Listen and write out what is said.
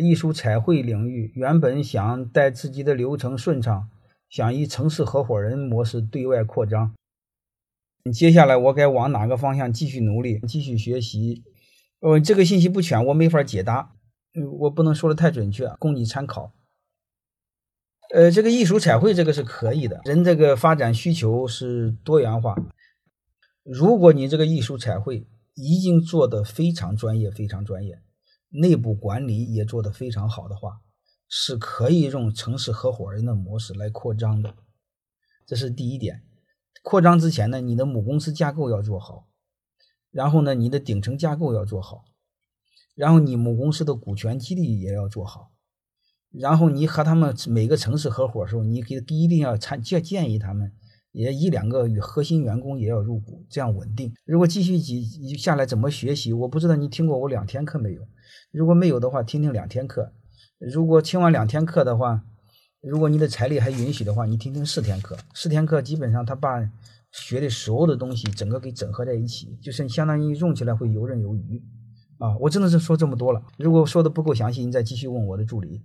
艺术彩绘领域原本想带自己的流程顺畅，想以城市合伙人模式对外扩张。接下来我该往哪个方向继续努力、继续学习？呃，这个信息不全，我没法解答，我不能说的太准确，供你参考。呃，这个艺术彩绘这个是可以的，人这个发展需求是多元化。如果你这个艺术彩绘已经做得非常专业、非常专业，内部管理也做得非常好的话，是可以用城市合伙人的模式来扩张的。这是第一点。扩张之前呢，你的母公司架构要做好，然后呢，你的顶层架构要做好，然后你母公司的股权激励也要做好，然后你和他们每个城市合伙的时候，你给一定要参建建议他们，也一两个与核心员工也要入股，这样稳定。如果继续几下来怎么学习，我不知道你听过我两天课没有？如果没有的话，听听两天课；如果听完两天课的话。如果你的财力还允许的话，你听听四天课。四天课基本上他把学的所有的东西整个给整合在一起，就是相当于用起来会游刃有余啊！我真的是说这么多了。如果说的不够详细，你再继续问我的助理。